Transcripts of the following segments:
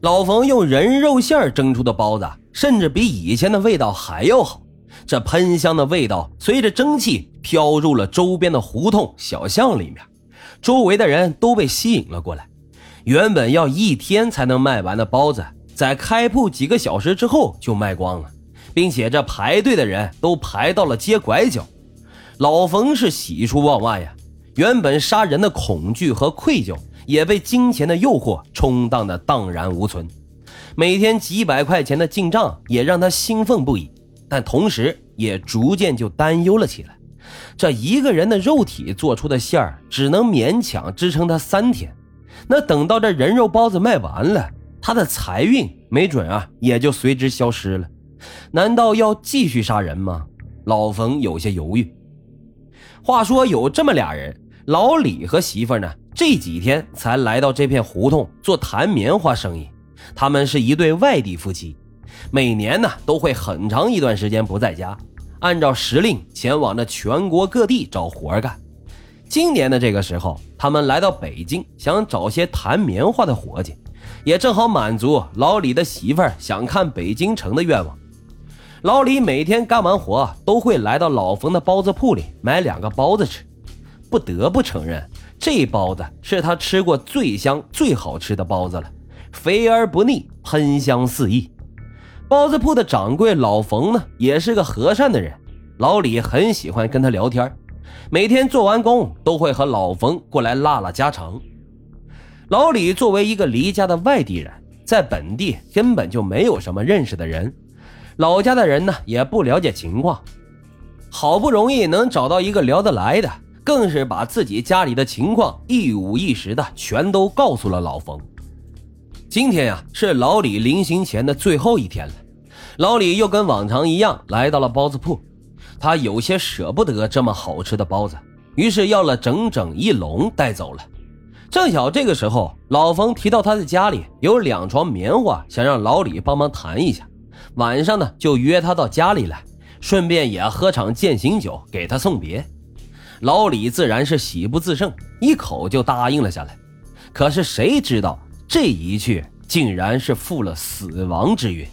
老冯用人肉馅蒸出的包子，甚至比以前的味道还要好。这喷香的味道随着蒸汽飘入了周边的胡同小巷里面，周围的人都被吸引了过来。原本要一天才能卖完的包子，在开铺几个小时之后就卖光了，并且这排队的人都排到了街拐角。老冯是喜出望外呀，原本杀人的恐惧和愧疚也被金钱的诱惑冲荡的荡然无存。每天几百块钱的进账也让他兴奋不已。但同时也逐渐就担忧了起来，这一个人的肉体做出的馅儿只能勉强支撑他三天，那等到这人肉包子卖完了，他的财运没准啊也就随之消失了。难道要继续杀人吗？老冯有些犹豫。话说有这么俩人，老李和媳妇呢，这几天才来到这片胡同做弹棉花生意，他们是一对外地夫妻。每年呢都会很长一段时间不在家，按照时令前往着全国各地找活干。今年的这个时候，他们来到北京，想找些弹棉花的活计，也正好满足老李的媳妇儿想看北京城的愿望。老李每天干完活都会来到老冯的包子铺里买两个包子吃，不得不承认，这包子是他吃过最香、最好吃的包子了，肥而不腻，喷香四溢。包子铺的掌柜老冯呢，也是个和善的人。老李很喜欢跟他聊天，每天做完工都会和老冯过来拉拉家常。老李作为一个离家的外地人，在本地根本就没有什么认识的人，老家的人呢也不了解情况。好不容易能找到一个聊得来的，更是把自己家里的情况一五一十的全都告诉了老冯。今天呀，是老李临行前的最后一天了。老李又跟往常一样来到了包子铺，他有些舍不得这么好吃的包子，于是要了整整一笼带走了。正巧这个时候，老冯提到他的家里有两床棉花，想让老李帮忙弹一下。晚上呢，就约他到家里来，顺便也喝场践行酒给他送别。老李自然是喜不自胜，一口就答应了下来。可是谁知道？这一去竟然是负了死亡之运。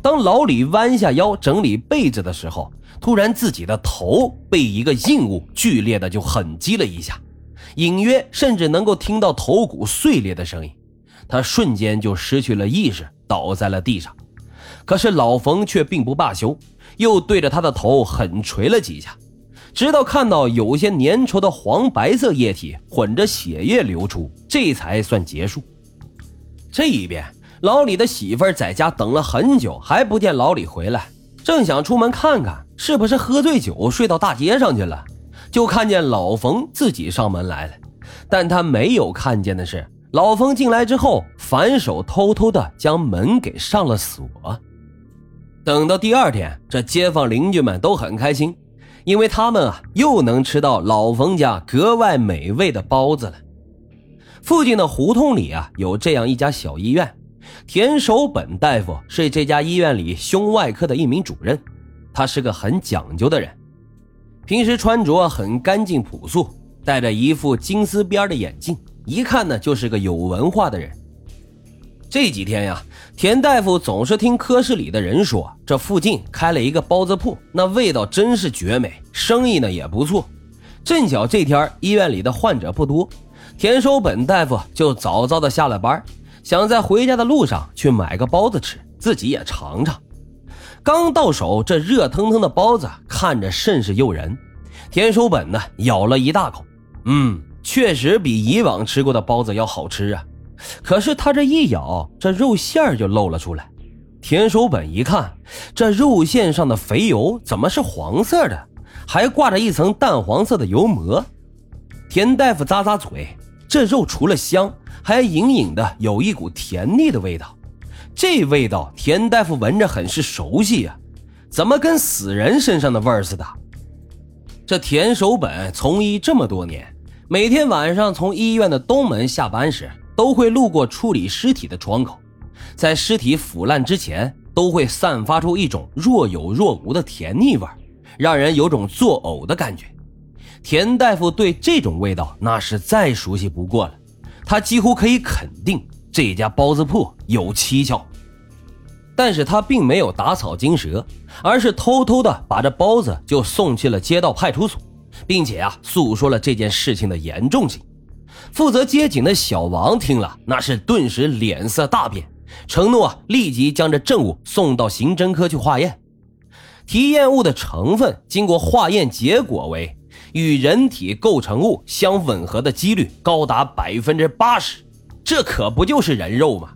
当老李弯下腰整理被子的时候，突然自己的头被一个硬物剧烈的就狠击了一下，隐约甚至能够听到头骨碎裂的声音。他瞬间就失去了意识，倒在了地上。可是老冯却并不罢休，又对着他的头狠捶了几下，直到看到有些粘稠的黄白色液体混着血液流出，这才算结束。这一边，老李的媳妇儿在家等了很久，还不见老李回来，正想出门看看是不是喝醉酒睡到大街上去了，就看见老冯自己上门来了。但他没有看见的是，老冯进来之后，反手偷偷的将门给上了锁。等到第二天，这街坊邻居们都很开心，因为他们啊又能吃到老冯家格外美味的包子了。附近的胡同里啊，有这样一家小医院，田守本大夫是这家医院里胸外科的一名主任，他是个很讲究的人，平时穿着很干净朴素，戴着一副金丝边的眼镜，一看呢就是个有文化的人。这几天呀，田大夫总是听科室里的人说，这附近开了一个包子铺，那味道真是绝美，生意呢也不错。正巧这天医院里的患者不多。田守本大夫就早早的下了班，想在回家的路上去买个包子吃，自己也尝尝。刚到手，这热腾腾的包子看着甚是诱人。田守本呢，咬了一大口，嗯，确实比以往吃过的包子要好吃啊。可是他这一咬，这肉馅就露了出来。田守本一看，这肉馅上的肥油怎么是黄色的，还挂着一层淡黄色的油膜。田大夫咂咂嘴。这肉除了香，还隐隐的有一股甜腻的味道。这味道田大夫闻着很是熟悉呀，怎么跟死人身上的味儿似的？这田守本从医这么多年，每天晚上从医院的东门下班时，都会路过处理尸体的窗口，在尸体腐烂之前，都会散发出一种若有若无的甜腻味让人有种作呕的感觉。田大夫对这种味道那是再熟悉不过了，他几乎可以肯定，这家包子铺有蹊跷。但是他并没有打草惊蛇，而是偷偷的把这包子就送去了街道派出所，并且啊诉说了这件事情的严重性。负责接警的小王听了，那是顿时脸色大变，承诺立即将这证物送到刑侦科去化验。提验物的成分经过化验，结果为与人体构成物相吻合的几率高达百分之八十，这可不就是人肉吗？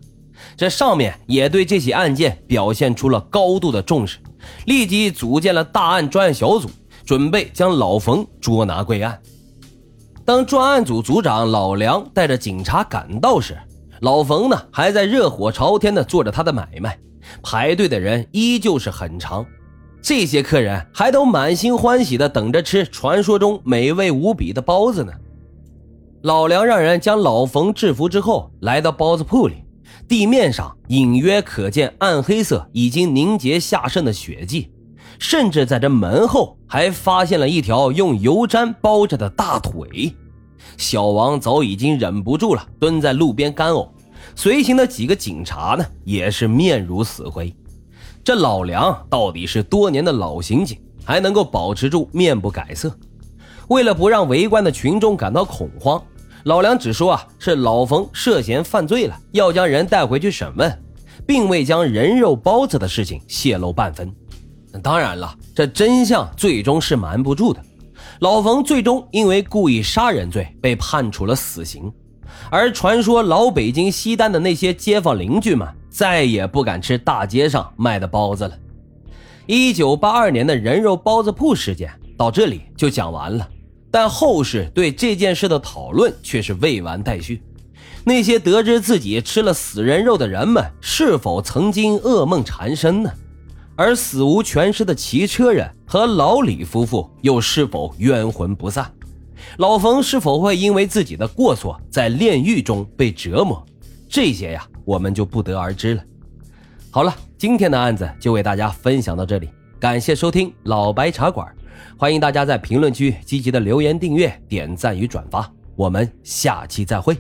这上面也对这起案件表现出了高度的重视，立即组建了大案专案小组，准备将老冯捉拿归案。当专案组组长老梁带着警察赶到时，老冯呢还在热火朝天地做着他的买卖，排队的人依旧是很长，这些客人还都满心欢喜地等着吃传说中美味无比的包子呢。老梁让人将老冯制服之后，来到包子铺里。地面上隐约可见暗黑色、已经凝结下渗的血迹，甚至在这门后还发现了一条用油毡包着的大腿。小王早已经忍不住了，蹲在路边干呕。随行的几个警察呢，也是面如死灰。这老梁到底是多年的老刑警，还能够保持住面不改色。为了不让围观的群众感到恐慌。老梁只说啊，是老冯涉嫌犯罪了，要将人带回去审问，并未将人肉包子的事情泄露半分。当然了，这真相最终是瞒不住的。老冯最终因为故意杀人罪被判处了死刑，而传说老北京西单的那些街坊邻居们再也不敢吃大街上卖的包子了。一九八二年的人肉包子铺事件到这里就讲完了。但后世对这件事的讨论却是未完待续。那些得知自己吃了死人肉的人们，是否曾经噩梦缠身呢？而死无全尸的骑车人和老李夫妇又是否冤魂不散？老冯是否会因为自己的过错在炼狱中被折磨？这些呀，我们就不得而知了。好了，今天的案子就为大家分享到这里，感谢收听老白茶馆。欢迎大家在评论区积极的留言、订阅、点赞与转发，我们下期再会。